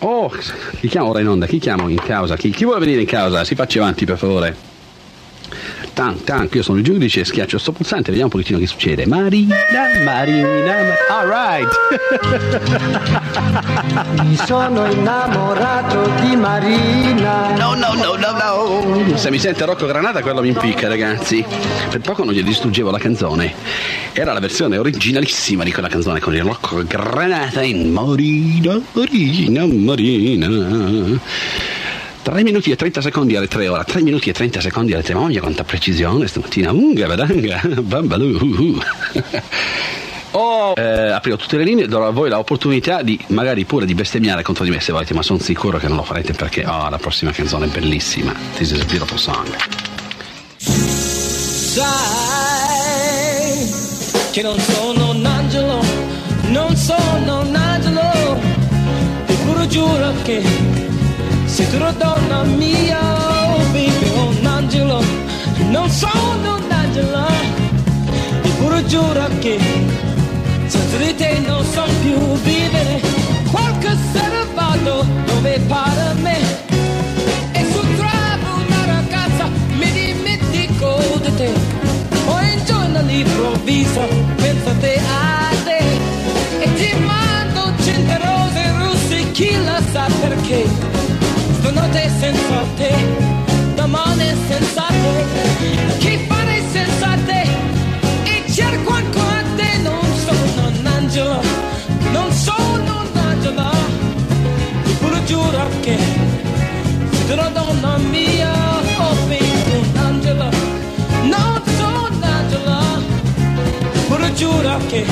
Oh, chi chiamo ora in onda? Chi chiamo in causa? Chi, chi vuole venire in causa? Si faccia avanti, per favore. Tan, tan, io sono il giudice, schiaccio sto pulsante, vediamo un pochettino che succede. Marina, Marina, all right. Mi sono innamorato di Marina. No, no, no, no, no. Se mi sente Rocco Granata, quello mi impicca, ragazzi. Per poco non gli distruggevo la canzone. Era la versione originalissima di quella canzone con il Rocco Granata in Marina, Marina, Marina. 3 minuti e 30 secondi alle 3 ora, 3 minuti e 30 secondi alle 3, mamma mia quanta precisione stamattina, unga, badanga, bambalù. Oh, eh, aprirò tutte le linee, darò a voi l'opportunità di magari pure di bestemmiare contro di me se volete, ma sono sicuro che non lo farete perché oh, la prossima canzone è bellissima. This is a beautiful song. Sai che non sono un angelo, non sono un angelo, eppure giuro che sei tu donna mia, oh baby, un angelo, non sono un angelo, eppure giuro che senza di te non so più vivere, qualche sera vado dove pare a me, e se trovo una ragazza mi dimentico di te, poi un giorno all'improvviso penso a te, a te, e ti mando cento rose russe, chi la sa perché. Stanotte senza te, domani senza te, chi fare senza te, e cerco ancora te, non sono un angelo, non sono un angelo, eppure giuro che sei una donna mia, oh baby, un angelo, non sono un angelo, eppure giuro che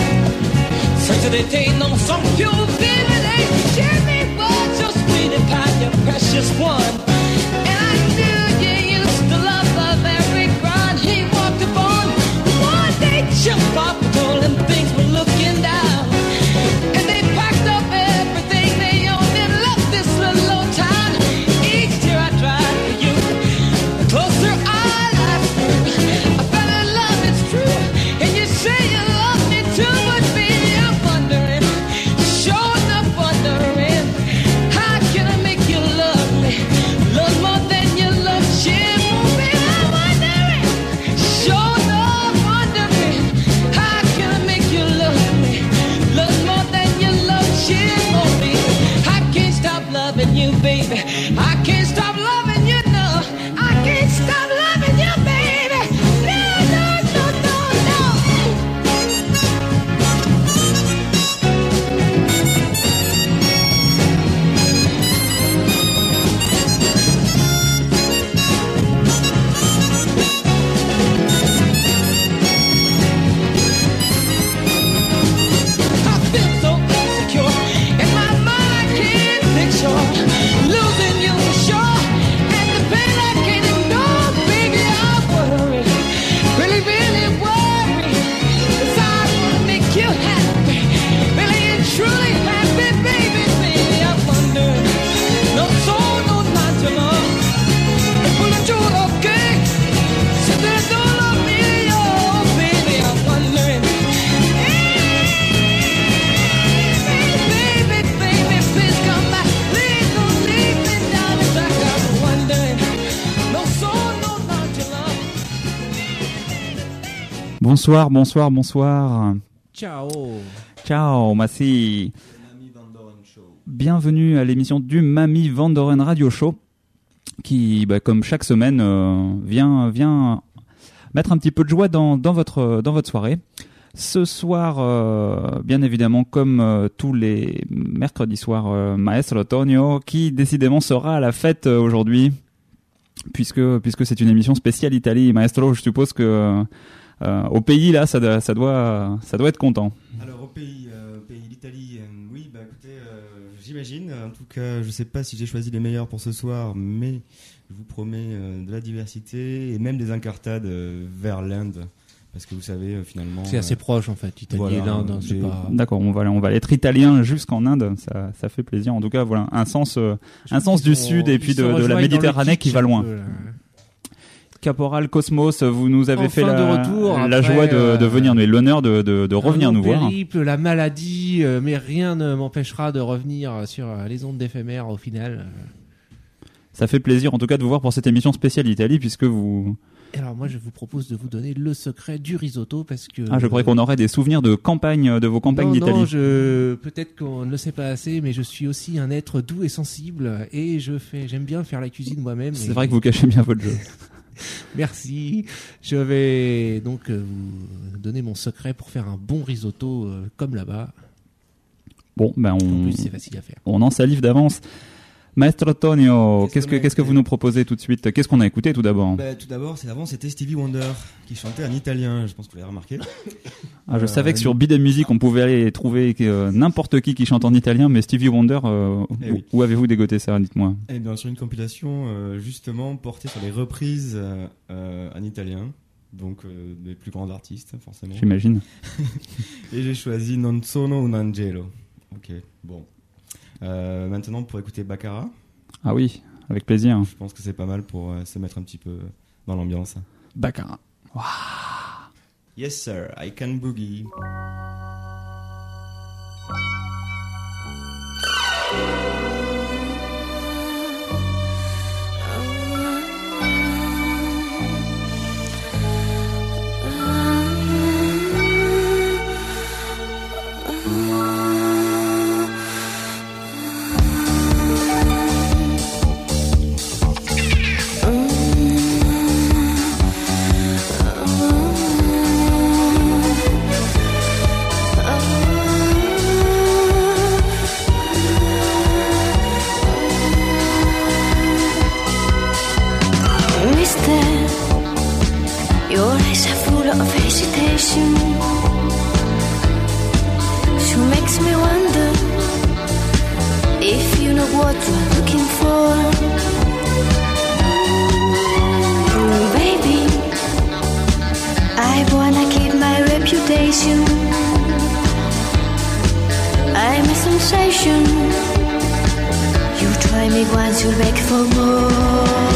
senza di te non so più vivere, Jimmy your precious one. And I knew you used to love he walked upon. One day, up, Bonsoir, bonsoir, bonsoir. Ciao Ciao, Massi. Bienvenue à l'émission du Mamie Vandoren Radio Show, qui, bah, comme chaque semaine, euh, vient, vient mettre un petit peu de joie dans, dans, votre, dans votre soirée. Ce soir, euh, bien évidemment, comme euh, tous les mercredis soirs, Maestro Tonio, qui décidément sera à la fête aujourd'hui, puisque, puisque c'est une émission spéciale Italie. Maestro, je suppose que au pays, là, ça, doit- ça, doit, ça doit être content. Alors au pays, euh, au pays l'Italie, euh, oui, bah écoutez, euh, j'imagine. En tout cas, je sais pas si j'ai choisi les meilleurs pour ce soir, mais je vous promets euh, de la diversité et même des incartades euh, vers l'Inde, parce que vous savez euh, finalement. C'est assez euh, proche en fait, Italie voilà, et l'Inde, hein, pas... D'accord, on va, on va être italien jusqu'en Inde, ça, ça fait plaisir. En tout cas, voilà, un sens, euh, un sens du sud et puis de, la Méditerranée qui va loin. peu. Caporal Cosmos, vous nous avez Enfin fait la, de retour, la après, joie de, euh, de venir, mais l'honneur de, de, de revenir nous voir. périple, la maladie, euh, mais rien ne m'empêchera de revenir sur euh, les ondes d'éphémère au final. Ça fait plaisir en tout cas de vous voir pour cette émission spéciale Italie puisque vous. Alors moi je vous propose de vous donner le secret du risotto parce que Ah, je croyais qu'on aurait des souvenirs de campagne, de vos campagnes non, non, d'Italie. je peut-être qu'on ne le sait pas assez, mais je suis aussi un être doux et sensible et je fais, j'aime bien faire la cuisine moi-même. C'est et- vrai que vous cachez bien votre jeu. Merci. Je vais donc euh, vous donner mon secret pour faire un bon risotto euh, comme là-bas. Bon, ben En on, plus c'est facile à faire. on en salive d'avance. Maestro Tonio, Qu'est-ce que qu'est-ce vous nous proposez tout de suite? Qu'est-ce qu'on a écouté tout d'abord? Bah, tout d'abord, c'est avant, c'était Stevie Wonder qui chantait en italien. Je pense que vous l'avez remarqué. Ah, je Euh, savais que sur Bid Music, on pouvait aller trouver euh, n'importe qui qui chante en italien, mais Stevie Wonder, euh, Eh où, oui. où avez-vous dégoté ça Dites-moi? Et bien sur une compilation euh, justement portée sur les reprises euh, euh, en italien, donc euh, des plus grands artistes forcément. J'imagine. Et j'ai choisi Non sono un angelo. Ok, bon. Euh, maintenant pour écouter Baccara, Ah oui, avec plaisir. je pense que c'est pas mal pour euh, se mettre un petit peu dans l'ambiance. Baccarat. Yes sir, I can boogie. only want to beg for more.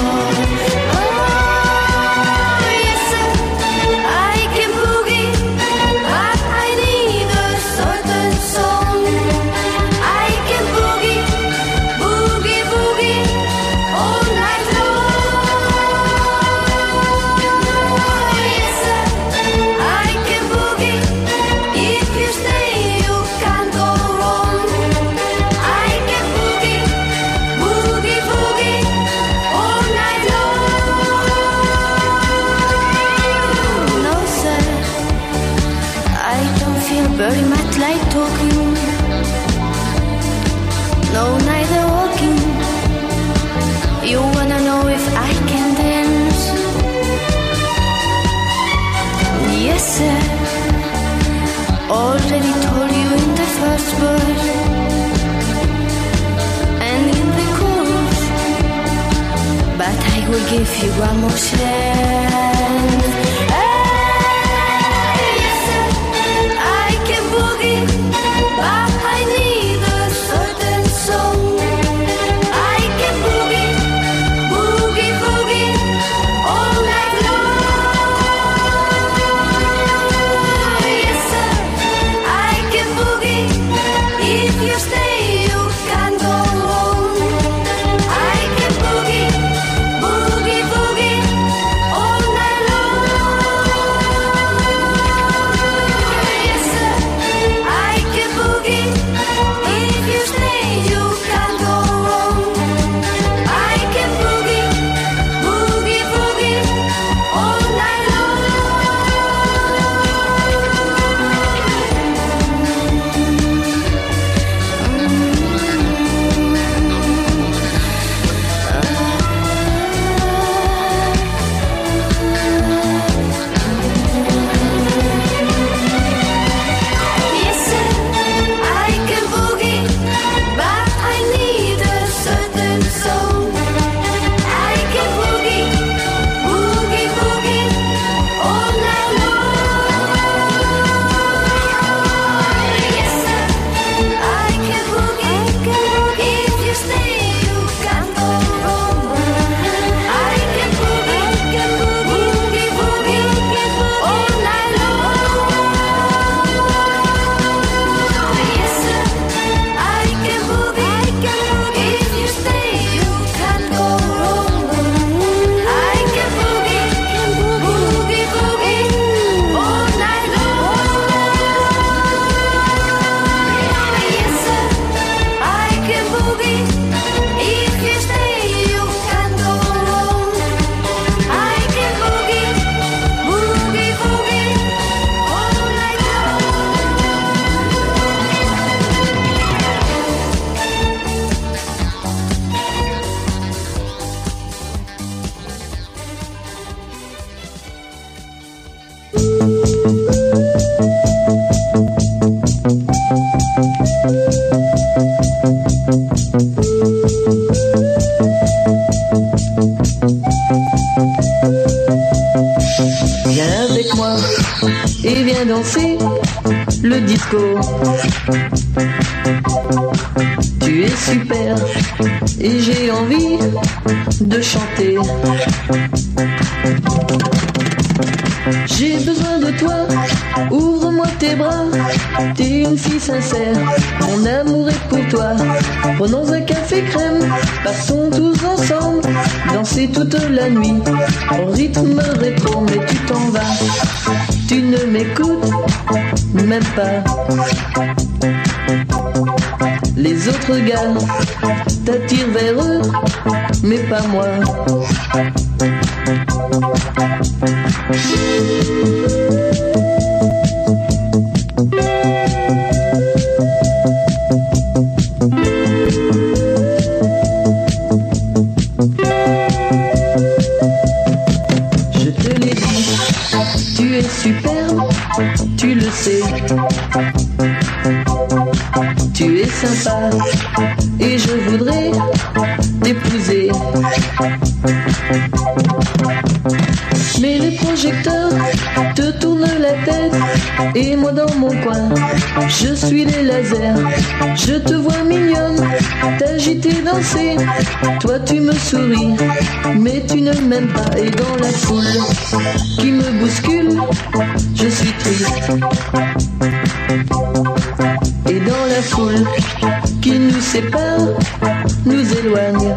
Gars t'attirent vers eux, mais pas moi. Je te l'ai dit, tu es superbe, tu le sais. Tu es sympa je suis les lasers. Je te vois mignonne, t'agiter, danser. Toi tu me souris, mais tu ne m'aimes pas. Et dans la foule qui me bouscule, je suis triste. Et dans la foule qui nous sépare, nous éloigne.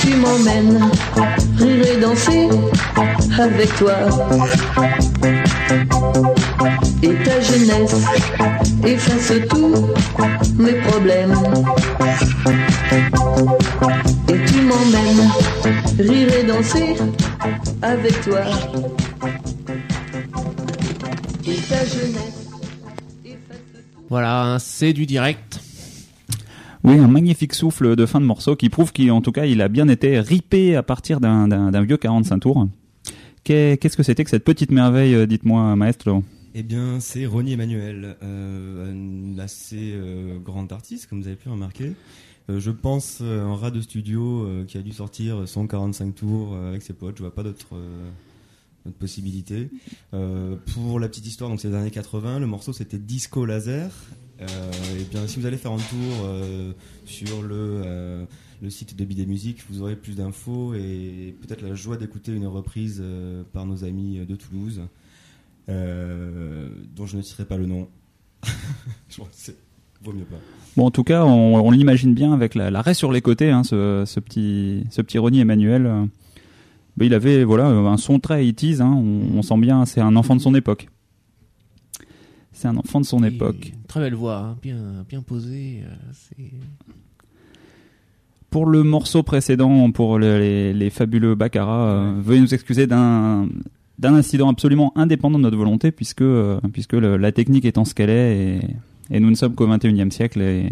Tu m'emmènes rire et danser avec toi. Et ta jeunesse efface tous mes problèmes. Et tu m'emmènes rire et danser avec toi. Et ta jeunesse efface tout. Voilà, hein, c'est du direct. Oui, un magnifique souffle de fin de morceau qui prouve qu'en tout cas, il a bien été ripé à partir d'un- vieux 45 tours. Qu'est- Qu'est-ce que c'était que cette petite merveille, euh, dites-moi, maestro? Eh bien, c'est Ronnie Emmanuel, euh, un assez euh, grand artiste, comme vous avez pu remarquer. Je pense un rat de studio qui a dû sortir 145 tours avec ses potes. Je vois pas d'autre euh, d'autre possibilité. Euh, pour la petite histoire, donc c'est les années 80. Le morceau c'était Disco Laser. Euh, et bien, si vous allez faire un tour euh, sur le euh, le site de Bidet Musique, vous aurez plus d'infos et peut-être la joie d'écouter une reprise par nos amis de Toulouse dont je ne citerai pas le nom. je vaut mieux pas. Bon, en tout cas, on, l'imagine bien avec la- l'arrêt sur les côtés, hein, ce, petit, ce petit Ronnie Emmanuel. ben, il avait voilà un son très 80s, hein, on sent bien, c'est un enfant de son époque. C'est un enfant de son Et époque. Très belle voix, hein, bien, bien posée. euh, Pour le morceau précédent, pour le- les, les fabuleux Baccarat, euh, veuillez nous excuser d'un d'un incident absolument indépendant de notre volonté, puisque, euh, puisque le- la technique étant ce qu'elle est, et, et nous ne sommes qu'au 21e siècle, et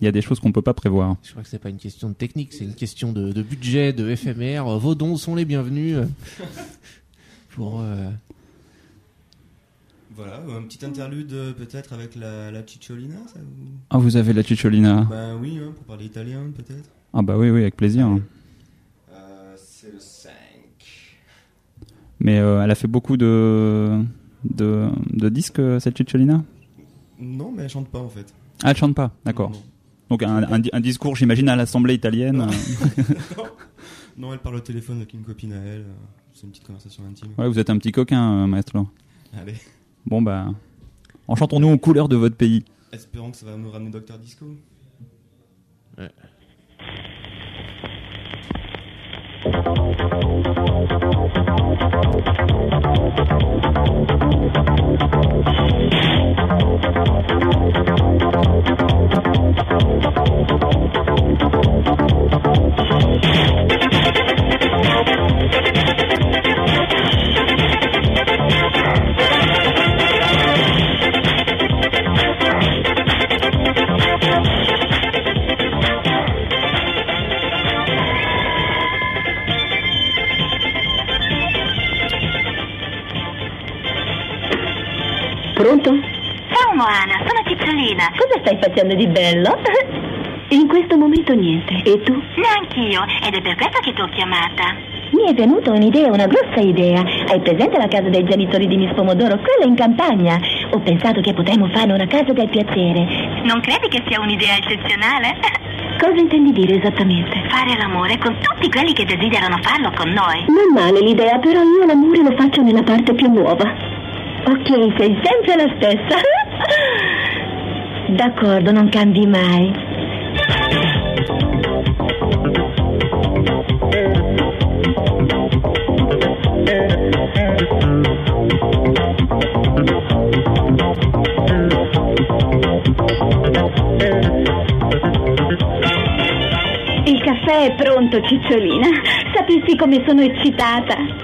il y a des choses qu'on ne peut pas prévoir. Je crois que c'est pas une question de technique, c'est une question de, de budget, de éphémère. Vos dons sont les bienvenus. pour euh, Voilà, un petit interlude euh, peut-être avec la, la Cicciolina, ça vous... Ah, vous avez la Cicciolina? Ben oui, hein, pour parler italien peut-être. Ah bah oui, oui, avec plaisir. Euh, c'est le 5. Mais euh, elle a fait beaucoup de, de, de disques, cette Cicciolina? Non, mais elle chante pas en fait. Ah, elle chante pas, d'accord. Donc un, un, un discours, j'imagine, à l'Assemblée italienne. Non. non. Non, elle parle au téléphone avec une copine à elle. C'est une petite conversation intime. Ouais, vous êtes un petit coquin, euh, maestro. Allez, Bon bah, enchantons-nous aux couleurs de votre pays. espérons que ça va nous ramener Docteur Disco. Ouais. Pronto? Ciao Moana, sono Cicciolina. Cosa stai facendo di bello? In questo momento niente. E tu? Neanch'io, ed è per questo che ti ho chiamata. Mi è venuta un'idea, una grossa idea. Hai presente la casa dei genitori di Miss Pomodoro? Quella in campagna. Ho pensato che potremmo fare una casa del piacere. Non credi che sia un'idea eccezionale? Cosa intendi dire esattamente? Fare l'amore con tutti quelli che desiderano farlo con noi. Non male l'idea, però io l'amore lo faccio nella parte più nuova. Ok, sei sempre la stessa. D'accordo, non cambi mai. Il caffè è pronto, Cicciolina. Sapessi come sono eccitata.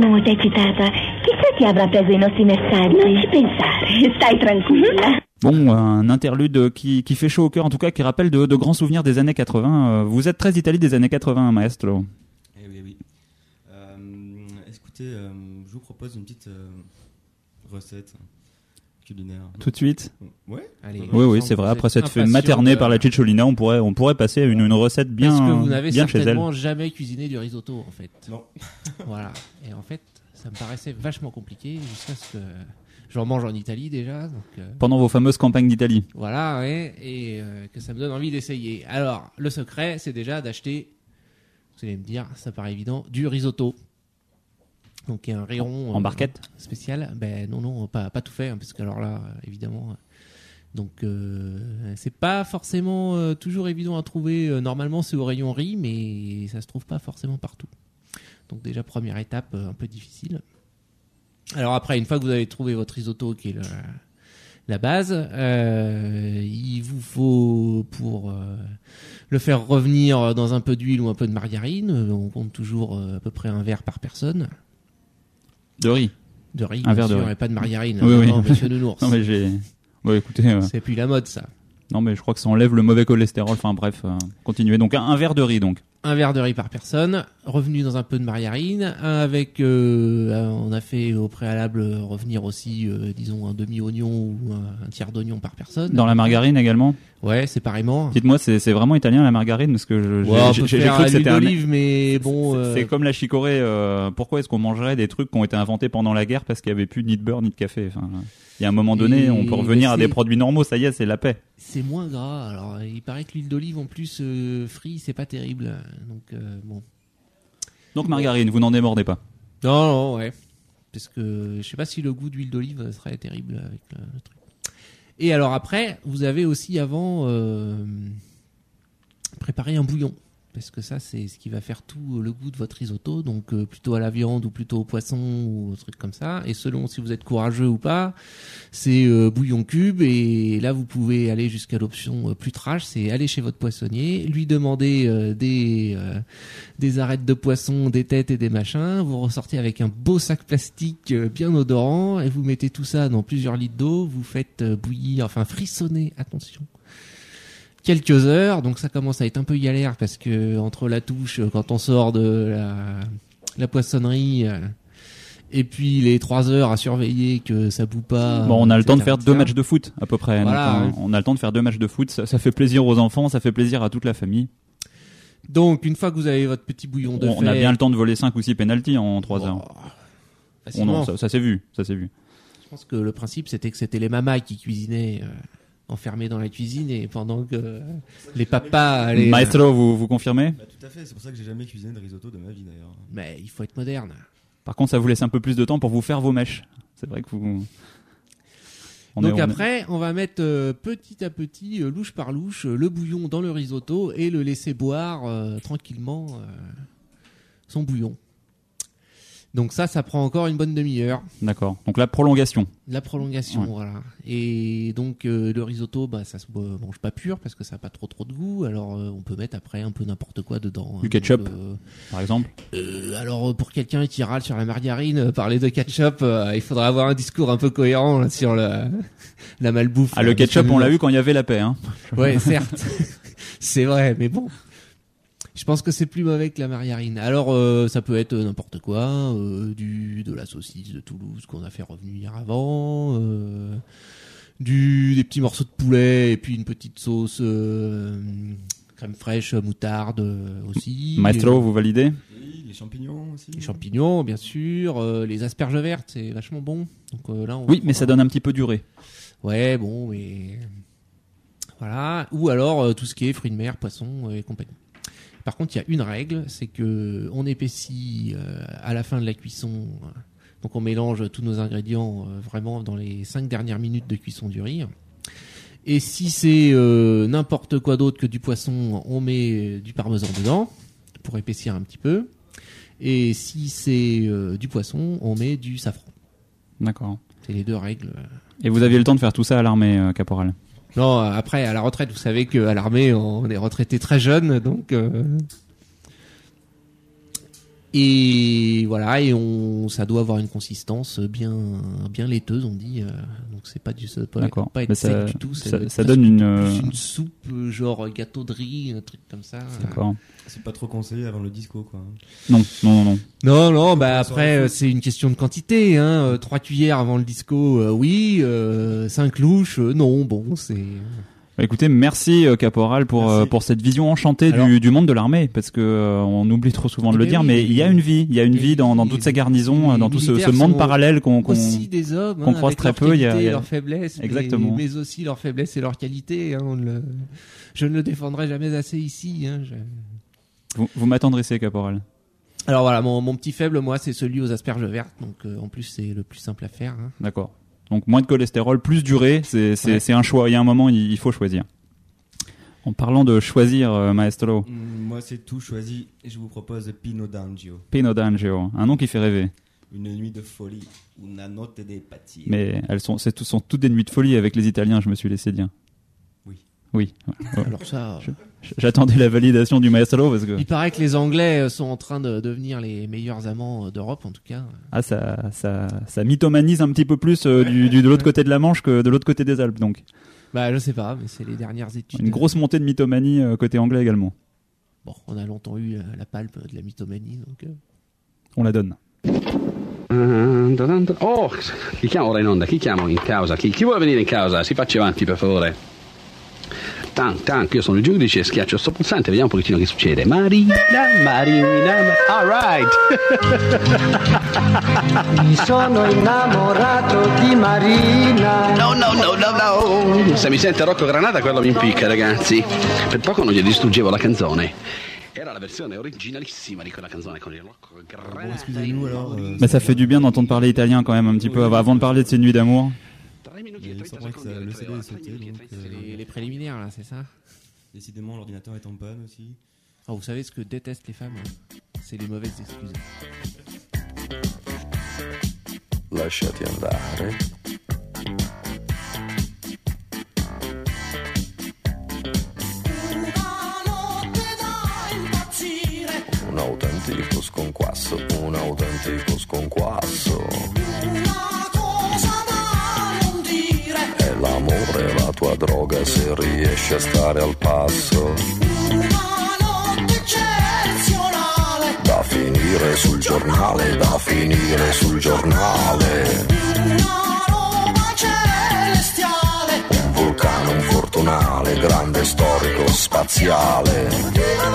Sono molto eccitata. Chissà chi avrà preso i nostri messaggi. Non ci pensare, stai tranquilla. Bon, un interlude qui, qui fait chaud au cœur, en tout cas, qui rappelle de, de grands souvenirs des années 80. Euh, Vous êtes très Italie des années 80, maestro. Eh oui, oui. Euh, écoutez, euh, je vous propose une petite euh, recette culinaire. Tout de suite Ouais. Allez. Oui, oui, c'est vrai. Après s'être fait materner par la Cicciolina, on pourrait, on pourrait passer à une, une recette bien, Parce que vous n'avez bien chez elle. certainement jamais cuisiné du risotto, en fait. Non. voilà. Et en fait, ça me paraissait vachement compliqué jusqu'à ce que j'en mange en Italie déjà. Donc, euh, Pendant vos fameuses campagnes d'Italie. Voilà, ouais, et euh, que ça me donne envie d'essayer. Alors, le secret, c'est déjà d'acheter, vous allez me dire, ça paraît évident, du risotto. Donc, il y a un rayon. En barquette Spécial. Ben non, non, pas, pas tout fait, hein, parce que alors là, euh, évidemment. euh, donc, euh, c'est pas forcément euh, toujours évident à trouver. Euh, normalement, c'est au rayon riz, mais ça se trouve pas forcément partout. Donc, déjà, première étape, euh, un peu difficile. Alors après, une fois que vous avez trouvé votre risotto, qui est le, la base, euh, il vous faut pour euh, le faire revenir dans un peu d'huile ou un peu de margarine. euh, On compte toujours euh, à peu près un verre par personne De riz. de riz, Un verre de riz. et pas de margarine. Oui, oui. non, Monsieur Nounours. Non, mais j'ai. Ouais, écoutez. euh, C'est plus la mode ça. Non, mais je crois que ça enlève le mauvais cholestérol. Enfin, bref, euh, continuez. Donc, un, un verre de riz, donc. Un verre de riz par personne, revenu dans un peu de margarine, avec, euh, on a fait au préalable revenir aussi, euh, disons, un demi-oignon ou un, un tiers d'oignon par personne. Dans la margarine également. Ouais, séparément. Dites-moi, c'est c'est vraiment italien la margarine Parce que je- j'ai Ouais, cru que c'était un. mais bon. C'est- euh, comme la chicorée. euh, pourquoi est-ce qu'on mangerait des trucs qui ont été inventés pendant la guerre parce qu'il n'y avait plus ni de beurre ni de café enfin, Il y a un moment donné, Et- on peut revenir à des produits normaux. Ça y est, c'est la paix. C'est moins gras. Alors, il paraît que l'huile d'olive en plus euh, frite, c'est pas terrible. Donc euh, bon. Donc margarine, vous n'en démordez pas. Non, non, ouais. Parce que je sais pas si le goût d'huile d'olive serait terrible avec le, le truc. Et alors après, vous avez aussi avant euh, préparé un bouillon. Parce que ça, c'est ce qui va faire tout le goût de votre risotto. Donc euh, plutôt à la viande ou plutôt au poisson ou au truc comme ça. Et selon si vous êtes courageux ou pas, c'est euh, bouillon cube. Et là, vous pouvez aller jusqu'à l'option euh, plus trash. C'est aller chez votre poissonnier, lui demander des... des arêtes de poisson, des têtes et des machins. Vous ressortez avec un beau sac plastique bien odorant et vous mettez tout ça dans plusieurs litres d'eau. Vous faites bouillir, enfin frissonner, attention, quelques heures. Donc ça commence à être un peu galère parce que entre la touche, euh, quand on sort de la, la poissonnerie, euh, et puis les trois heures à surveiller que ça boue pas. Bon, on a le temps de faire deux matchs de foot à peu près. Voilà, Donc, on, a le temps de faire deux matchs de foot. Ça, ça fait plaisir aux enfants, ça fait plaisir à toute la famille. Donc une fois que vous avez votre petit bouillon de On, a bien le temps de voler 5 ou 6 pénalties en 3 heures. Oh, facilement. non, ça, ça s'est vu, ça s'est vu. Je pense que le principe c'était que c'était les mamas qui cuisinaient euh, enfermés dans la cuisine et pendant que euh, les papas allaient. Maestro, vous, vous confirmez Bah, tout à fait, c'est pour ça que j'ai jamais cuisiné de risotto de ma vie d'ailleurs. Mais il faut être moderne. Par contre, ça vous laisse un peu plus de temps pour vous faire vos mèches. C'est vrai que vous. On est- Donc est- après, on va mettre euh, petit à petit, euh, louche par louche, euh, le bouillon dans le risotto et le laisser boire euh, tranquillement euh, son bouillon. Donc ça, ça prend encore une bonne demi-heure. D'accord. Donc la prolongation. La prolongation, Ouais. voilà. Et donc euh, le risotto, bah ça se euh, mange pas pur parce que ça a pas trop trop de goût. Alors euh, on peut mettre après un peu n'importe quoi dedans. Du hein. ketchup, Donc, euh, par exemple. alors pour quelqu'un qui râle sur la margarine, parler de ketchup, il faudra avoir un discours un peu cohérent là, sur la, la malbouffe. Ah, le ketchup, on l'a vu quand il y avait la paix. Hein. Ouais, certes. c'est vrai, mais bon. Je pense que c'est plus mauvais que la margarine. Alors, euh, ça peut être n'importe quoi, euh, du de la saucisse de Toulouse qu'on a fait revenir avant, euh, du des petits morceaux de poulet et puis une petite sauce euh, crème fraîche, moutarde euh, aussi. Maestro, vous validez? Oui, les champignons aussi. Les champignons, bien sûr, euh, les asperges vertes, c'est vachement bon. Donc euh, là, on Oui, mais ça donne un petit peu durée. Ouais, bon, mais voilà. Ou alors euh, tout ce qui est fruits de mer, poissons euh, et compagnie. Par contre, il y a une règle, c'est que on épaissit euh, à la fin de la cuisson. euh, donc on mélange tous nos ingrédients euh, vraiment dans les cinq dernières minutes de cuisson du riz. Et si c'est n'importe quoi d'autre que du poisson, on met du parmesan dedans pour épaissir un petit peu. Et si c'est du poisson, on met du safran. D'accord. C'est les deux règles. Et vous aviez le temps de faire tout ça à l'armée, euh, caporal? Non, euh, après, à la retraite, vous savez qu'à l'armée, on est retraité très jeune, donc... Et voilà, et on, ça doit avoir une consistance bien, bien laiteuse, on dit. euh, Donc c'est pas du, ça doit pas, pas être Mais sec ça- du tout. ça- ça presque donne une, plus euh, une soupe, euh, genre gâteau de riz, un truc comme ça. D'accord. C'est pas trop conseillé avant le disco, quoi. Non, non, non, non. Non, non, bah après c'est une question de quantité. Hein. Trois cuillères avant le disco, euh, oui. Euh, cinq louches, euh, non. Bon, c'est. Bah, écoutez, merci euh, Caporal pour euh, pour cette vision enchantée Alors- du, du monde de l'armée, parce que euh, on oublie trop souvent de Eh le ben dire, mais les- il y a une vie, il y a une les- vie dans, dans toutes ces garnisons, euh, dans tout ce, ce monde parallèle qu'on qu'on hein, croise très peu, il y a- y a- leurs faiblesses, mais- Exactement. Mais, aussi leurs faiblesses et leurs qualités. hein, on le- Je ne le défendrai jamais assez ici. hein, je- vous, vous m'attendrissez Caporal. Alors voilà, mon, mon petit faible, moi, c'est celui aux asperges vertes. Donc euh, en plus, c'est le plus simple à faire. hein. D'accord. Donc moins de cholestérol, plus durée, c'est c'est Ouais. c'est un choix. Il y a un moment, il, il faut choisir. En parlant de choisir, euh, Maestro, Mm, Moi, c'est tout choisi et je vous propose Pino d'Angio. Pino d'Angelo, un nom qui fait rêver. Une nuit de folie. Una notte dei pazzi. Mais elles sont, c'est tout, sont toutes des nuits de folie avec les Italiens, je me suis laissé dire. Oui. Oui. Ouais. Alors ça, J'attendais la validation du maestro parce que il paraît que les Anglais euh, sont en train de devenir les meilleurs amants euh, d'Europe, en tout cas. ah ça ça ça mythomanise un petit peu plus euh, du, du- de l'autre côté de la Manche que de l'autre côté des Alpes donc Bah, je sais pas, mais c'est les dernières études. une grosse montée de mythomanie euh, côté anglais également. Bon, on a longtemps eu euh, la palpe de la mythomanie, donc. euh, On la donne. Oh, chi chiamo ora in onda? Chi chiamo in causa? Chi, chi vuole venire in causa? Si faccia avanti per favore. Tank, tank, io sono il giudice, schiaccio sto pulsante, vediamo un pochettino che succede. Marina, Marina, all right. Mi sono innamorato di Marina. No, no, no, no, no. Se mi sente Rocco Granata, quello mi impicca, ragazzi. Per poco non gli distruggevo la canzone. Era la versione originalissima di quella canzone con il Rocco Bon, Granata. excusez-nous alors. euh, Mais ça fait du bien d'entendre parler italien quand même un petit peu avant avant de parler de ces nuits d'amour. Tre minuti Mais il 30 semblerait que ça- secondi, le CD est sauté, donc, 30 euh, les, les préliminaires, là, c'est ça Décidément, l'ordinateur est en panne aussi. Oh, Vous savez ce que détestent les femmes hein C'est les mauvaises excuses. lasciati andare. Un autentico sconquasso, un autentico sconquasso. Tua droga se riesci a stare al passo. Da finire sul giornale, da finire sul giornale. Un vulcano infortunale, grande storico spaziale. Io ti terrò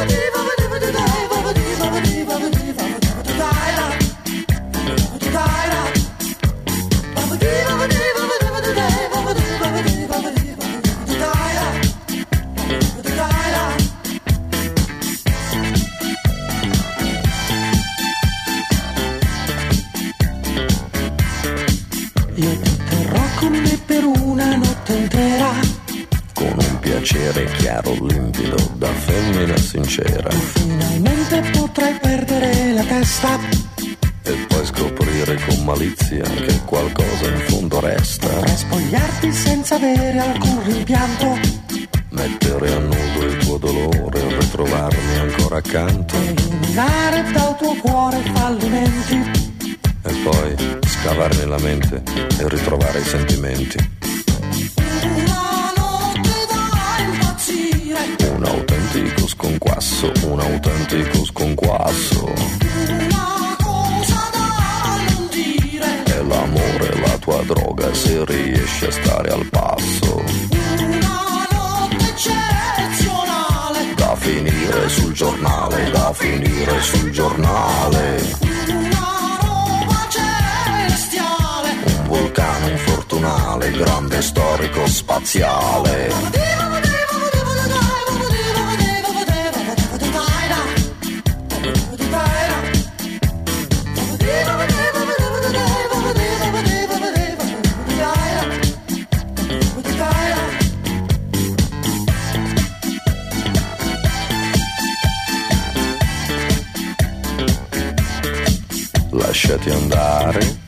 Lasciati andare.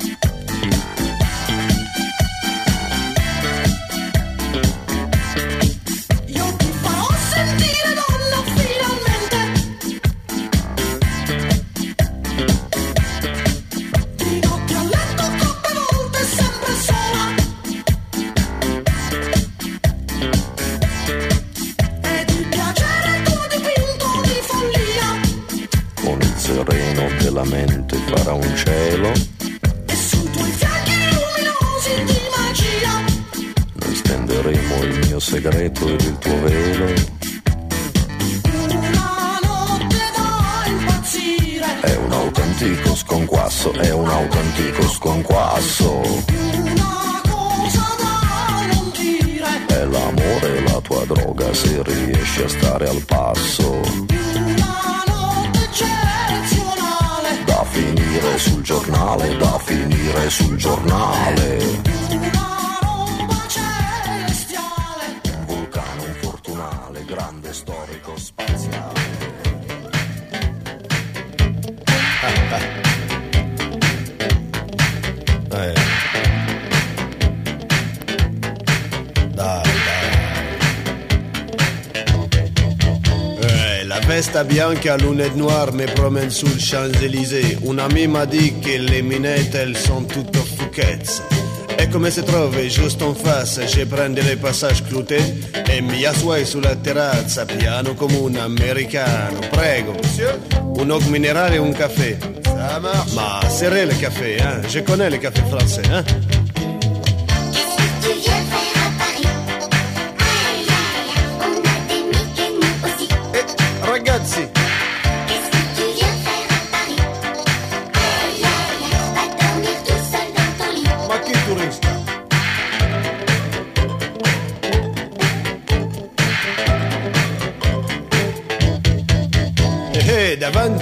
Bianca, lunettes noires me promène sous le Champs-Élysées. Un ami m'a dit que les minettes, elles sont toutes fouquettes. E come si trova giusto in face, je prende le passages cloutés e mi assuoi sulla terrazza, piano come un americano. Prego, monsieur. Un eau minérale et un café. Ça marche. Ma serré le café, hein. Je connais le café français, hein.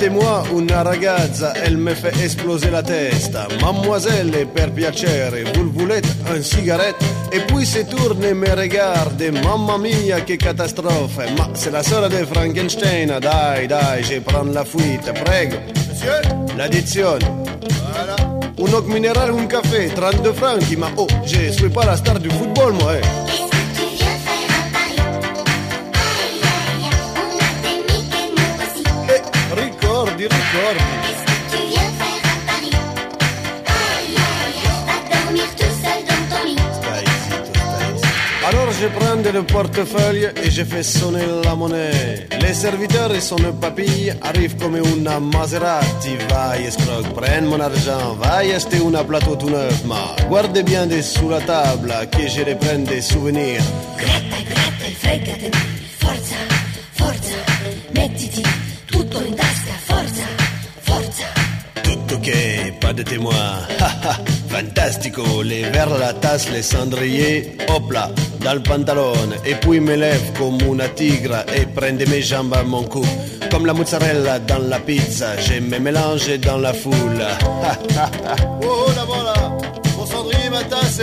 Moi una ragazza, elle me fait exploser la testa. Mademoiselle, per piacere, vous voulez un cigarette? E poi si tourne e me regarde, mamma mia che catastrofe. Ma c'est la sœur de Frankenstein, dai, dai, je prends la fuite, prego. Monsieur? L'addizione. Voilà. Un oc minéral, un café, 32 francs, ma oh, je suis pas la star du football, moi, eh. Zitto. Alors je prends le portefeuille et je fais sonner la monnaie. Les serviteurs sont nos papilles, arrivent comme una Maserati. Vai escroc, prends mon argent, vai acheter una plateau tout neuf. Ma guarde bien dessous la table, que je les prenne des souvenirs. Gratta gratta e fregate Forza, forza Mettiti tutto in tasca ok, pas de témoin. Fantastico, les verres, la tasse, les cendriers, hop là, dans le pantalon. Et puis me lève comme una tigre et prende mes jambes à mon cou. Comme la mozzarella dans la pizza, je me mélange dans la foule. oh, la voilà, mon cendrier, ma tasse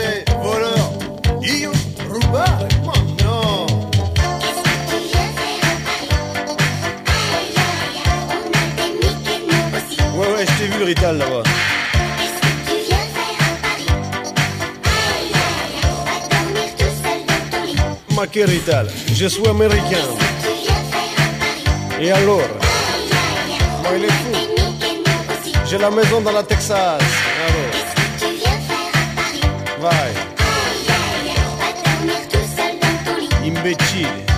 Ma Rital, je suis américain. Et alors? Moi il est fou. J'ai la maison dans la Texas. Alors. Vai. Imbécile.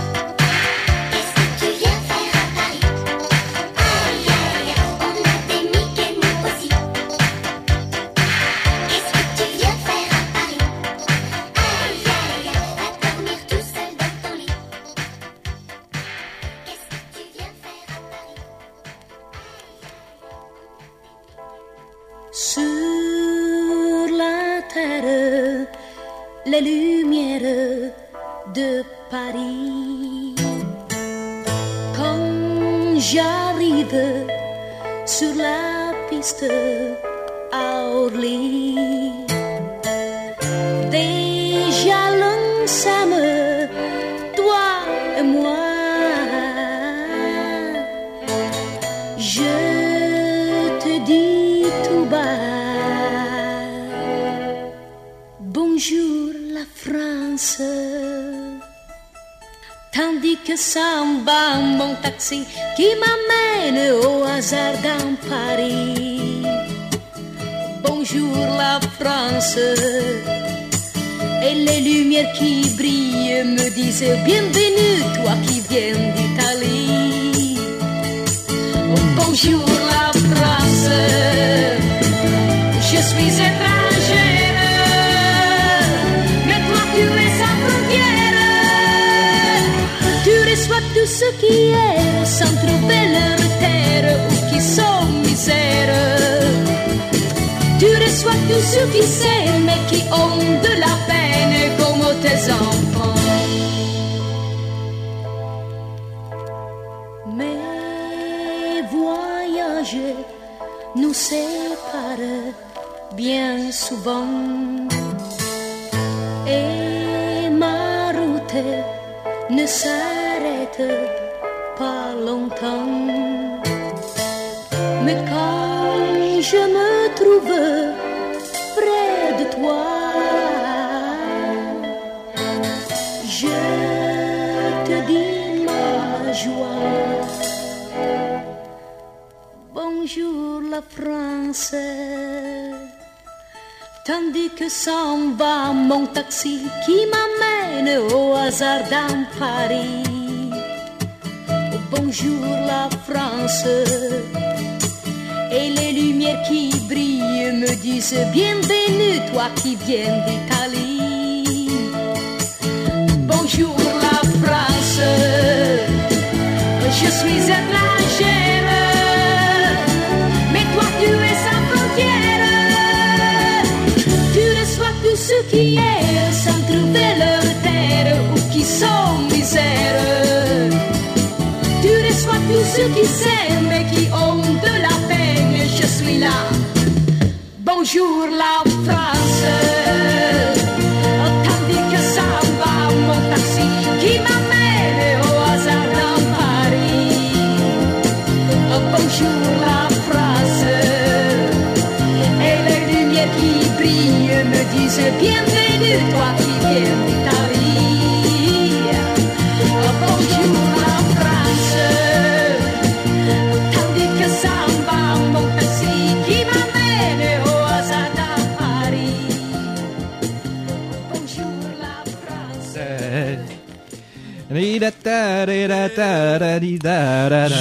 S'en va mon taxi qui m'amène au hasard dans Paris. Bonjour la France. Et les lumières qui brillent me disent bienvenue toi qui viens d'Italie. Bonjour la France, je suis étrangère, tout ce qui est sans trouver leur terre ou qui sont misère. Tu reçois tout ce qui s'aiment mais qui ont de la peine comme tes enfants. Mes voyages nous séparent bien souvent et ma route ne s'arrête pas longtemps. Mais quand je me trouve près de toi, je te dis ma joie. Bonjour la France. Tandis que s'en va mon taxi qui m'amène au hasard dans Paris. Bonjour la France. Et les lumières qui brillent me disent bienvenue toi qui viens d'Italie. Bonjour reçois tout ce qui s'aiment et qui ont de la peine. Je suis là. Bonjour la France. Tandis que ça va mon taxi qui m'amène au hasard dans Paris. Bonjour la France. Et les lumières qui brillent me disent bienvenue toi qui viens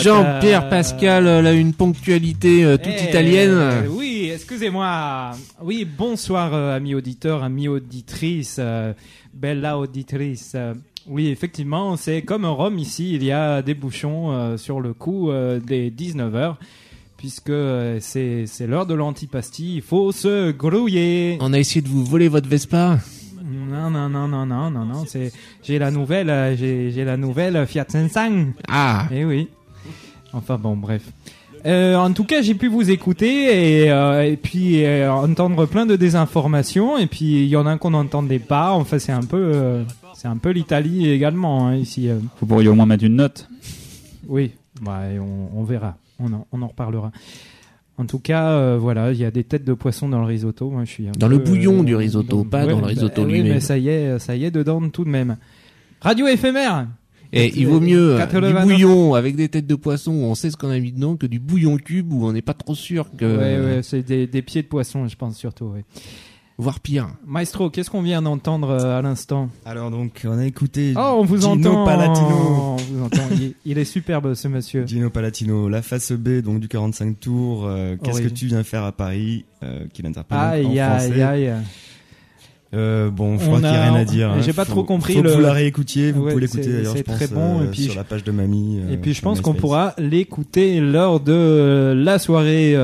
Jean-Pierre Pascal, euh, là, une ponctualité euh, toute Eh, italienne. Oui, excusez-moi. Oui, bonsoir, euh, amis auditeurs, amis auditrices, euh, bella auditrice. Euh, oui, effectivement, c'est comme Rome ici, il y a des bouchons euh, sur le coup euh, des 19h. Puisque euh, c'est c'est l'heure de l'antipasti, il faut se grouiller. On a essayé de vous voler votre Vespa. Non, non, non, non, non, non, non, c'est j'ai la nouvelle, euh, j'ai j'ai la nouvelle Fiat 500. Ah. Eh oui. Enfin bon, bref. Euh, en tout cas, j'ai pu vous écouter et, euh, et puis euh, entendre plein de désinformations. Et puis il y en a un qu'on n'entendait pas. Enfin, c'est un peu, euh, c'est un peu l'Italie également hein, ici. euh. Vous pourriez au moins mettre une note. Oui, bah, on, on verra. On en, on en reparlera. En tout cas, euh, voilà, il y a des têtes de poisson dans le risotto. Moi, je suis un Dans le bouillon du risotto, pas dans le bah, risotto oui, lui-même. mais ça y est, ça y est dedans tout de même. Radio éphémère. Et il vaut mieux euh, 89. du bouillon avec des têtes de poisson où on sait ce qu'on a mis dedans que du bouillon cube où on n'est pas trop sûr que. Ouais, ouais, c'est des, des pieds de poisson, je pense surtout. ouais. Voire pire. Maestro, qu'est-ce qu'on vient d'entendre euh, à l'instant Alors donc, on a écouté Oh, on vous Gino entend. Palatino. On vous entend. Il, il est superbe, ce monsieur. Gino Palatino, la face B donc du 45 tours. euh, Qu'est-ce Oui. que tu viens faire à Paris euh, Qu'il interprète Aïe, en aïe, français. aïe. Euh, bon, je crois qu'il n'y a rien à dire. hein. j'ai pas Faut- trop compris faut que vous la réécoutiez. Vous Ouais, pouvez l'écouter c'est- d'ailleurs, c'est je pense, très bon, euh, et puis sur je- la page de Mamie. euh, Et puis je pense qu'on pourra l'écouter lors de la soirée.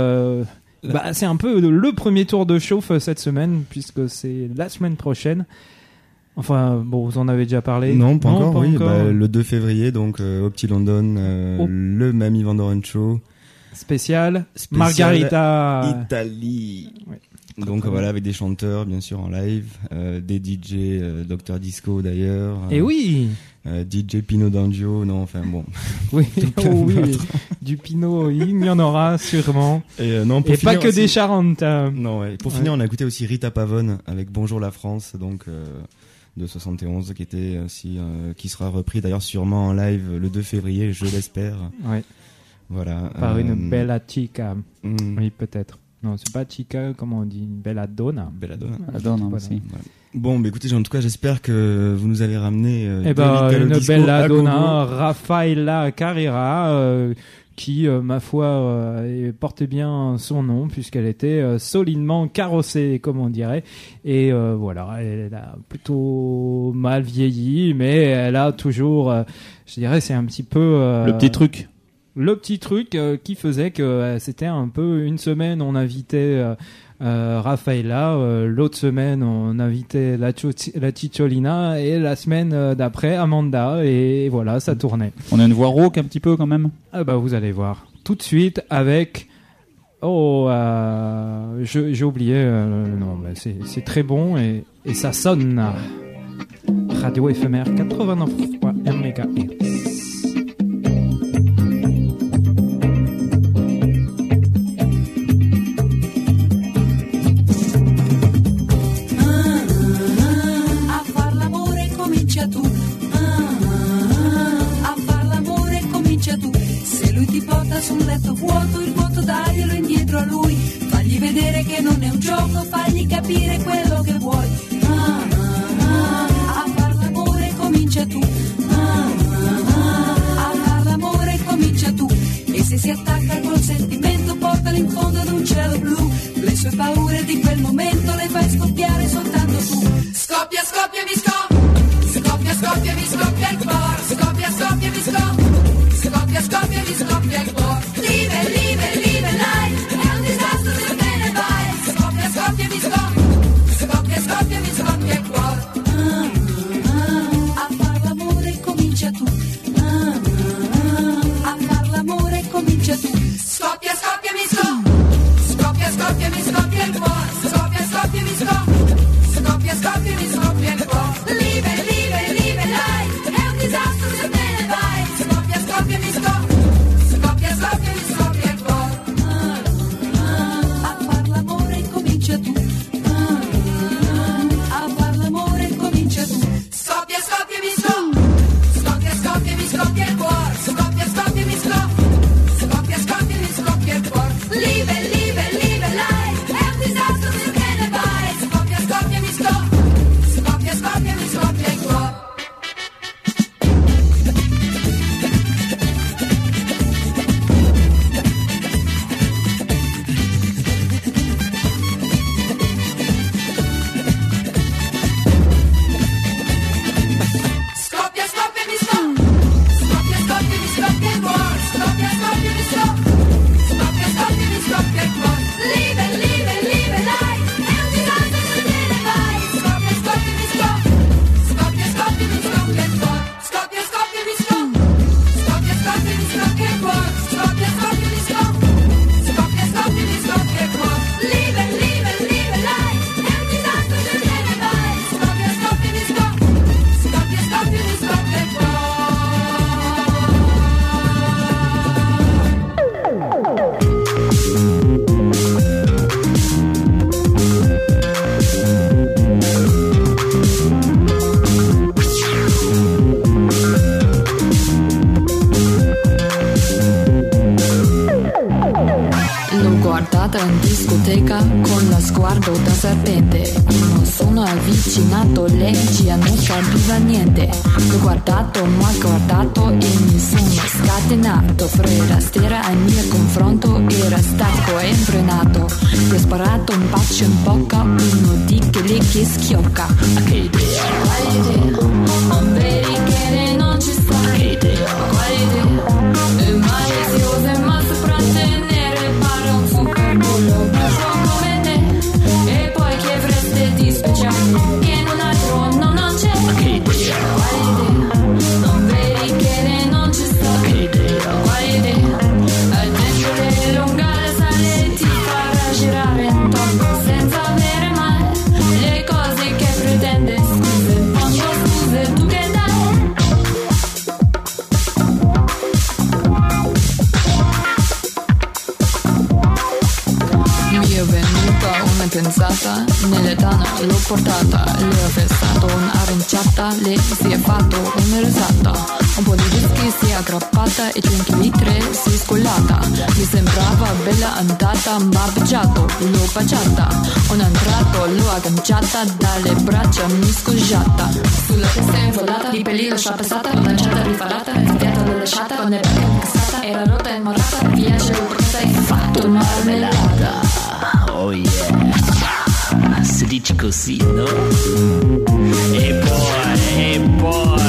Euh, bah, c'est un peu le premier tour de chauffe cette semaine puisque c'est la semaine prochaine. Enfin, bon, vous en avez déjà parlé. Non, pas encore, oui. encore. Bah, le 2 février, donc euh, au Petit London, euh, Oh. le Mamie Vandoren Show. Spécial. Spécial Margarita. Italie. Ouais. Donc voilà, avec des chanteurs, bien sûr, en live, euh, des DJ, euh, Dr Disco d'ailleurs. Et euh, oui. Euh, DJ Pino D'Angio, non, enfin bon. Oui, oh oui, du Pinot, il y en aura sûrement. Et, euh, non, pour Et pas que aussi- des Charentes. hein. Non, ouais. Pour Ouais. finir, on a écouté aussi Rita Pavone avec Bonjour la France, donc euh, de 71, qui était aussi, qui sera repris d'ailleurs sûrement en live le 2 février, je l'espère. Ouais. Voilà. Par une bella chica. mm. Oui, peut-être. Non, c'est pas chica, comment on dit Une bella donna. Belladonna. Belladonna Voilà. aussi. Voilà. Bon, bah écoutez, en tout cas, j'espère que vous nous avez ramené euh, Eh ben, une Raffaella Carrera, euh, qui, euh, ma foi, euh, portait bien son nom, puisqu'elle était euh, solidement carrossée, comme on dirait. Et euh, voilà, elle a plutôt mal vieilli, mais elle a toujours, euh, je dirais, c'est un petit peu... euh, Le petit truc. Le petit truc euh, qui faisait que euh, c'était un peu une semaine on invitait euh, euh, Raffaella, euh, l'autre semaine on invitait la, la Cicciolina et la semaine d'après Amanda et voilà ça tournait. On a une voix rauque un petit peu quand même? Ah bah vous allez voir tout de suite avec oh j'ai oublié non bah, c'est c'est très bon et, et ça sonne Radio éphémère 89.1 MHz. Sul letto vuoto, il vuoto daglielo indietro a lui. Fagli vedere che non è un gioco, fagli capire quello che vuoi. A far l'amore comincia tu. A far l'amore comincia tu. E se si attacca col sentimento, portalo in fondo ad un cielo blu. Le sue paure di quel momento le fai scoppiare soltanto tu. Scoppia, scoppia, mi scoppia. Scoppia, scoppia, mi scoppia il cuore. Scoppia, scoppia, mi scoppia. Scoppia, scoppia, mi scoppia il cuore. cuarta. Dalle braccia mi scusata, sulla testa infollata, di pelino sciapassata, lanciata rifarata, inviata lasciata, con le braccia incassata, era rotta e morata, via ce l'ho portata e fatto marmellata. Oh yeah, si dice così, no? E poi, e poi.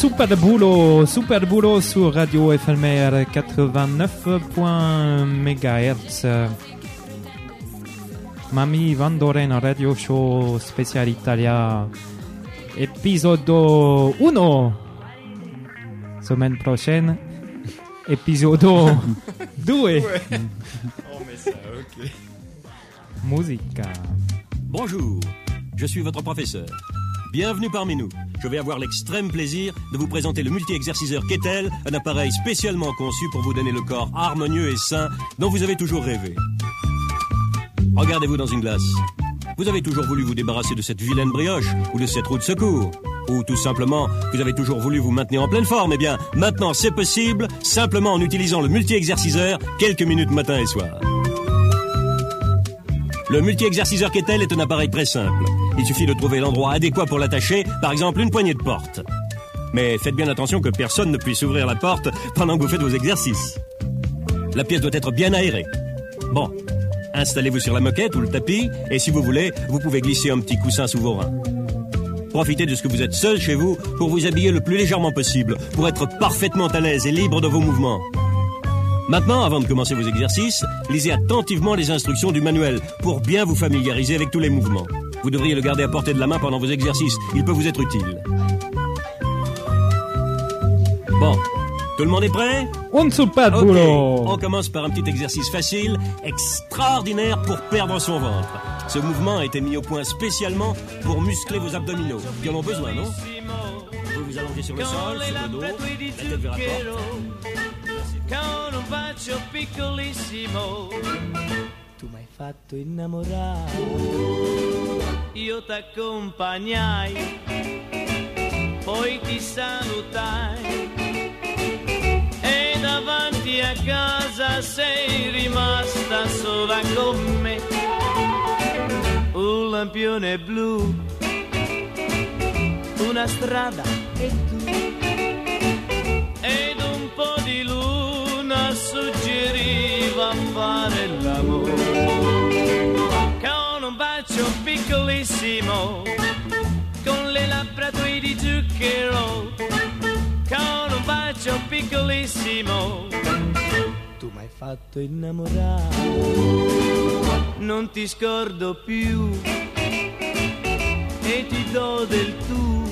Super boulot, super boulot sur Radio FMR 89. MHz. Mami Vandoren Radio Show Special Italia. Épisode 1. Semaine prochaine. Épisode 2. Ouais. On met ça, ok. Musica. Bonjour, je suis votre professeur. Bienvenue parmi nous. Je vais avoir l'extrême plaisir de vous présenter le multi-exerciceur Kettle, un appareil spécialement conçu pour vous donner le corps harmonieux et sain dont vous avez toujours rêvé. Regardez-vous dans une glace. Vous avez toujours voulu vous débarrasser de cette vilaine brioche ou de cette roue de secours. Ou tout simplement, vous avez toujours voulu vous maintenir en pleine forme. Eh bien, maintenant c'est possible, simplement en utilisant le multi-exerciceur quelques minutes matin et soir. Le multi-exerciceur Kettle est un appareil très simple. Il suffit de trouver l'endroit adéquat pour l'attacher, par exemple une poignée de porte. Mais faites bien attention que personne ne puisse ouvrir la porte pendant que vous faites vos exercices. La pièce doit être bien aérée. Bon, installez-vous sur la moquette ou le tapis, et si vous voulez, vous pouvez glisser un petit coussin sous vos reins. Profitez de ce que vous êtes seul chez vous pour vous habiller le plus légèrement possible, pour être parfaitement à l'aise et libre de vos mouvements. Maintenant, avant de commencer vos exercices, lisez attentivement les instructions du manuel pour bien vous familiariser avec tous les mouvements. Vous devriez le garder à portée de la main pendant vos exercices, il peut vous être utile. Bon, Tout le monde est prêt? On ne saute pas de Ok, boulot. On commence par un petit exercice facile, extraordinaire pour perdre son ventre. Ce mouvement a été mis au point spécialement pour muscler vos abdominaux, qui en ont besoin, non? Vous vous allongez sur le sol, sur le dos, la tête vers la porte. Tu m'hai fatto innamorare. Io t'accompagnai Poi ti salutai. E davanti a casa sei rimasta sola con me. Un lampione blu Una strada e tu. Ed un po' di luna suggeriva fare l'amore. Con un bacio piccolissimo con le labbra tue di zucchero. Con un bacio piccolissimo. Tu m'hai fatto innamorare non ti scordo più. E ti do del tu. e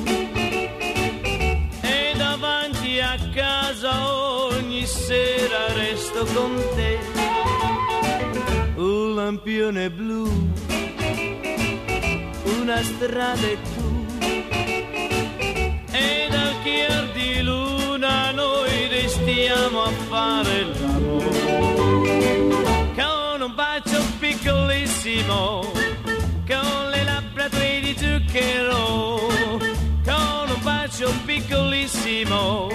davanti a casa ogni sera resto con te. Un lampione blu una strada e tu. E dal chiar di luna noi restiamo a fare l'amore. Con un bacio piccolissimo con le labbra tue di zucchero bacio piccolissimo.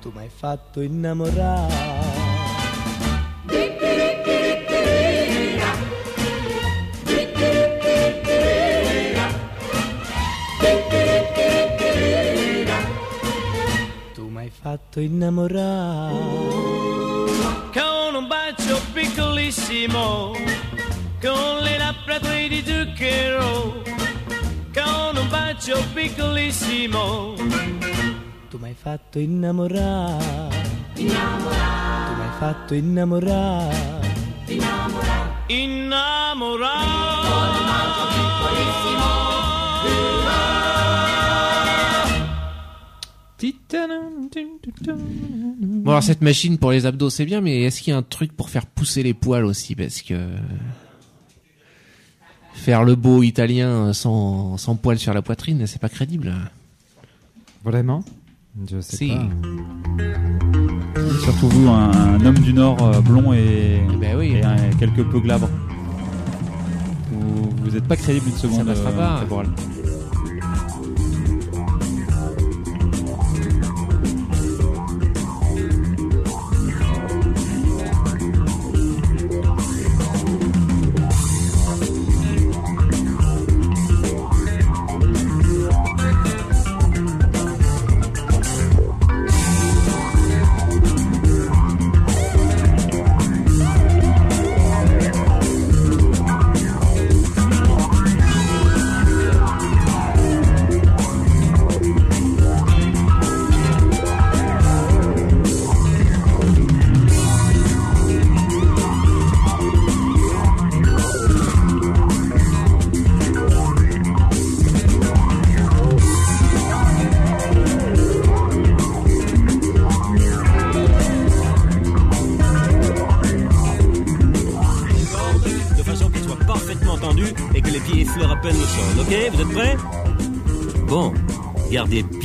Tu m'hai fatto innamorare. Tu m'hai fatto innamorare. Con un bacio piccolissimo con le labbra di zucchero un bacio piccolissimo. Tu m'hai fatto innamorare. Tu m'hai fatto innamorare. Bon alors cette machine pour les abdos c'est bien, mais est-ce qu'il y a un truc pour faire pousser les poils aussi? Parce que faire le beau italien sans, sans poils sur la poitrine, c'est pas crédible. Vraiment? Je sais Si. pas. Surtout vous, un, un homme du Nord euh, blond et, Ben oui. et un- quelque peu glabre. Vous, vous êtes pas crédible une seconde. Ça passera euh, pas.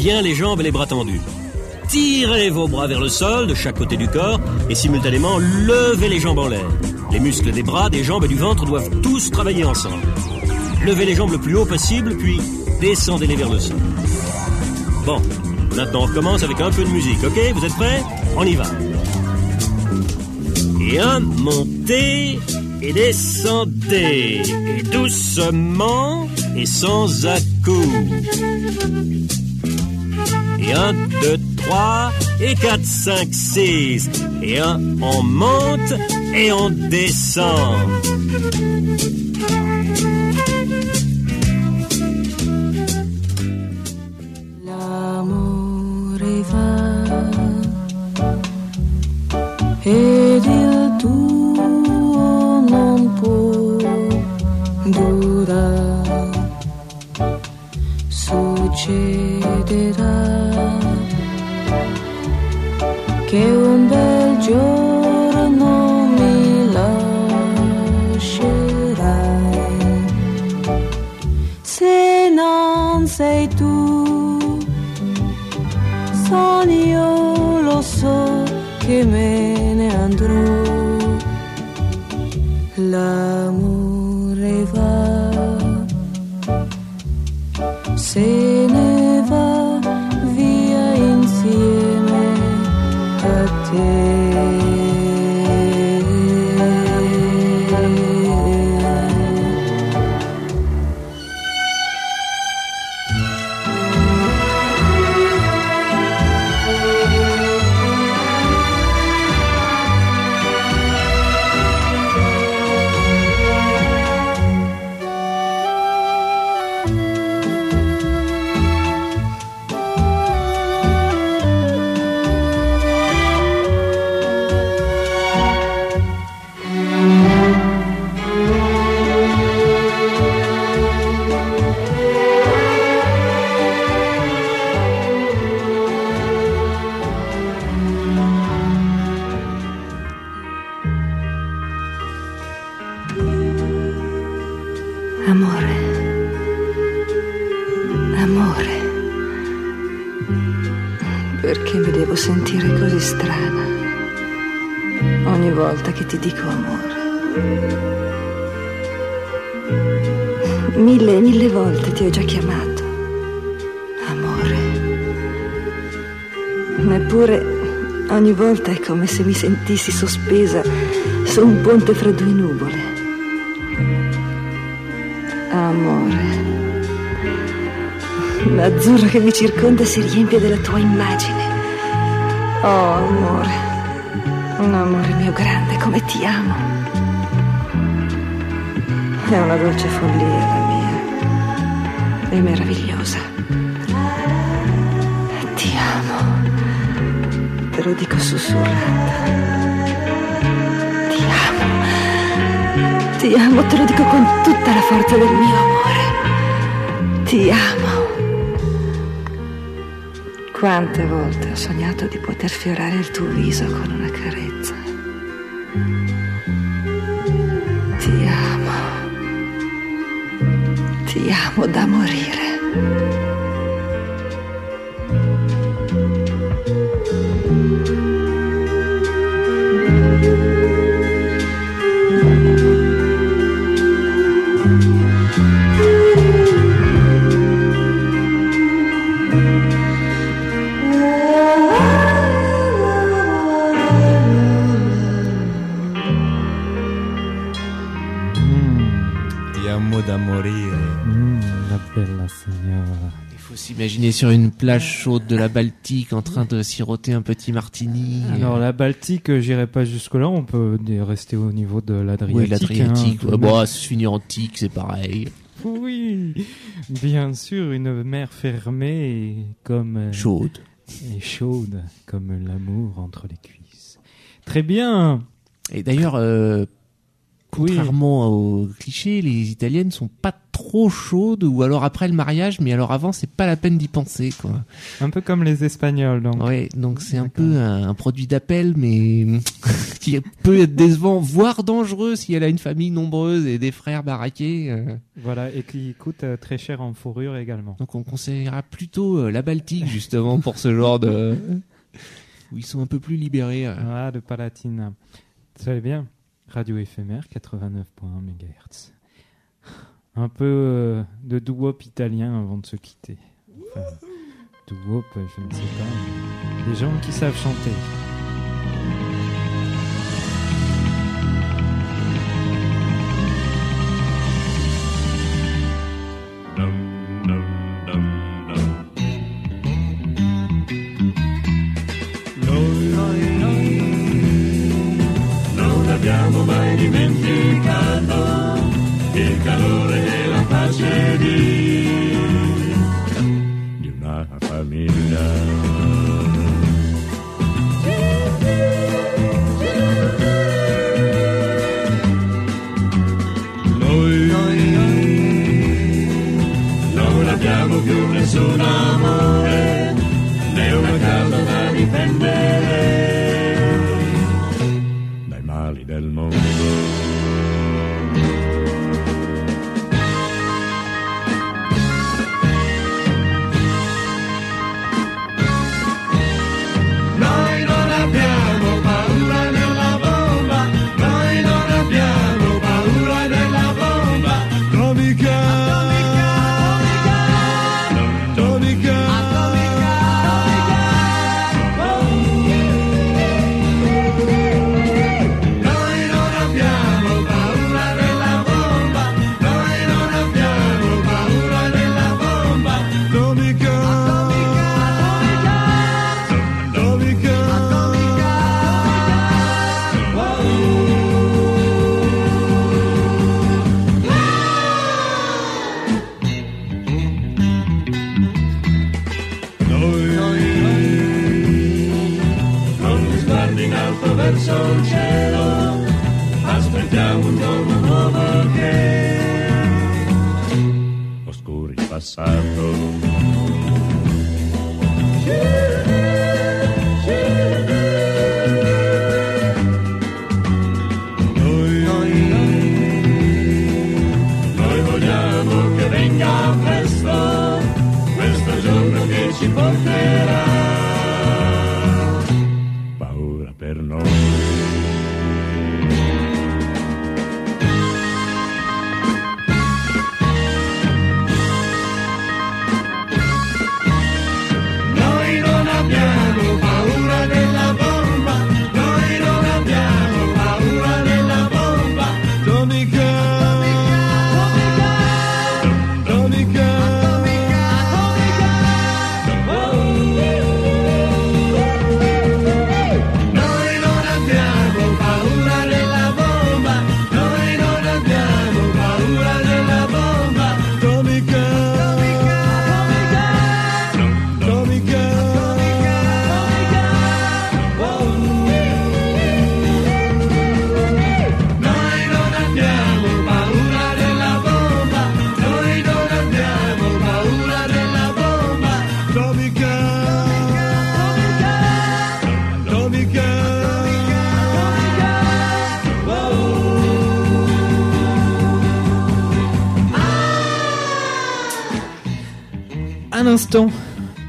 Les jambes et les bras tendus. Tirez vos bras vers le sol de chaque côté du corps et simultanément levez les jambes en l'air. Les muscles des bras, des jambes et du ventre doivent tous travailler ensemble. Levez les jambes le plus haut possible, puis descendez-les vers le sol. Bon, maintenant on recommence avec un peu de musique, ok? Vous êtes prêts? On y va. Et un, montez et descendez. Et doucement et sans à-coups. Et un, deux, trois, et quatre, cinq, six. Et un, on monte et on descend. Amore. Amore. Perché mi devo sentire così strana ogni volta che ti dico amore? Mille e mille volte ti ho già chiamato. Amore. Eppure ogni volta è come se mi sentissi sospesa su un ponte fra due nuvole. Amore. L'azzurro che mi circonda si riempie della tua immagine. Oh, amore. Un amore mio grande, come ti amo. È una dolce follia la mia. È meravigliosa. Ti amo. Te lo dico sussurrata. Ti amo. Ti amo, te lo dico con tutta la forza del mio. Ti amo. Quante volte ho sognato di poter fiorare il tuo viso con una carezza. Plage chaude de la Baltique en train de siroter un petit martini. Alors la Baltique, euh, j'irai pas jusque-là, on peut rester au niveau de l'Adriatique. Oui, l'Adriatique. hein, ouais, bon, même. se finir en tique, c'est pareil. Oui, bien sûr, une mer fermée et comme... euh, Chaude. Et chaude, comme l'amour entre les cuisses. Très bien Et d'ailleurs, euh, contrairement aux clichés, les Italiennes sont pas trop chaudes, ou alors après le mariage, mais alors avant, c'est pas la peine d'y penser, quoi. Un peu comme les Espagnols, donc. Ouais, donc c'est un peu un, un produit d'appel, mais qui peut être décevant, voire dangereux si elle a une famille nombreuse et des frères baraqués. euh. Voilà, et qui coûte euh, très cher en fourrure également. Donc on conseillera plutôt euh, la Baltique, justement, pour ce genre de... où ils sont un peu plus libérés. Ah, de Palatina. Très bien. Radio éphémère, 89.1 MHz. Un peu euh, de doo-wop italien avant de se quitter. Enfin, doo-wop, je ne sais pas. Des gens qui savent chanter.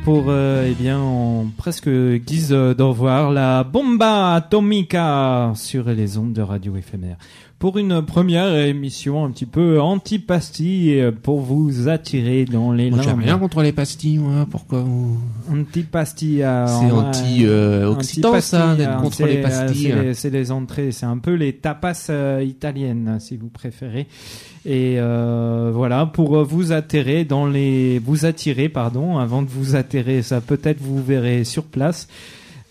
Pour, euh, eh bien, en presque guise euh, d'au revoir, la bomba atomica sur les ondes de radio éphémère. Pour une première émission un petit peu anti-pastille euh, pour vous attirer dans les Moi, j'ai limbes. rien contre les pastilles, moi. Pourquoi. Anti-pastille. euh, C'est anti-occitan, anti-pastille, ça, d'être euh, contre les euh, pastilles. c'est les- entrées, c'est un peu les tapas euh, italiennes, si vous préférez. Et euh, voilà, pour vous attirer dans les, vous attirer, pardon, avant de vous atterrer, ça peut-être vous verrez sur place.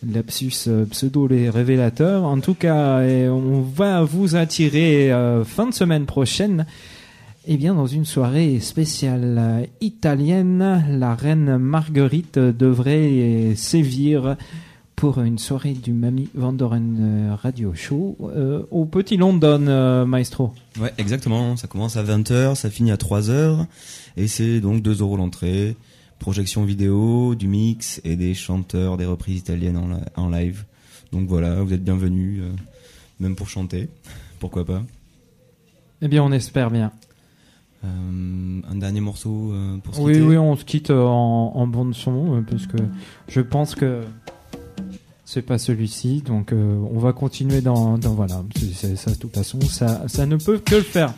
Lapsus euh, pseudo les révélateurs. En tout cas, on va vous attirer euh, fin de semaine prochaine. Eh bien, dans une soirée spéciale euh, italienne, la reine Marguerite devrait sévir pour une soirée du Mami Vandoren Radio Show au Petit London, Maestro. Ouais, exactement. Ça commence à 20h, ça finit à 3h. Et c'est donc 2 euros l'entrée. Projection vidéo, du mix et des chanteurs, des reprises italiennes en, li- en live. Donc voilà, vous êtes bienvenus, euh, même pour chanter. Pourquoi pas? Eh bien, on espère bien. Euh, un dernier morceau euh, pour se Oui, quitter? oui, on se quitte euh, en, en bande son, parce que je pense que c'est pas celui-ci, donc on va continuer dans, dans voilà, c'est- ça de toute façon, ça, ça ne peut que le faire.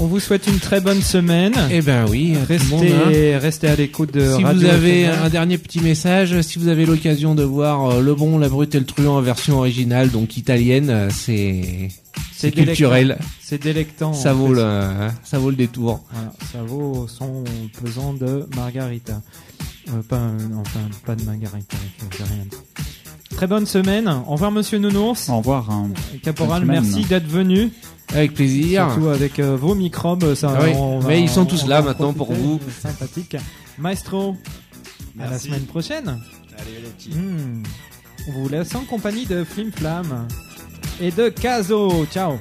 On vous souhaite une très bonne semaine. Eh ben oui, restez, monde, hein. restez à l'écoute de Si Radio vous avez un dernier petit message, si vous avez l'occasion de voir euh, Le Bon, la Brute et le Truand en version originale, donc italienne, euh, c'est c'est délectant. culturel. C'est délectant. Ça vaut le hein, ça vaut le détour. Voilà, ça vaut son pesant de Margarita. Euh, pas, euh, enfin, pas de Margarita, j'ai rien dit. Très bonne semaine. Au revoir, monsieur Nounours. Au revoir. hein. Caporal, merci d'être venu. Avec plaisir. Surtout avec euh, vos microbes. Ça, Ah oui, on va- mais ils sont on tous là en maintenant pour vous. Sympathique. Maestro, à la semaine prochaine. Allez, les petits. Hmm. On vous laisse en compagnie de Flim Flam et de Caso. Ciao.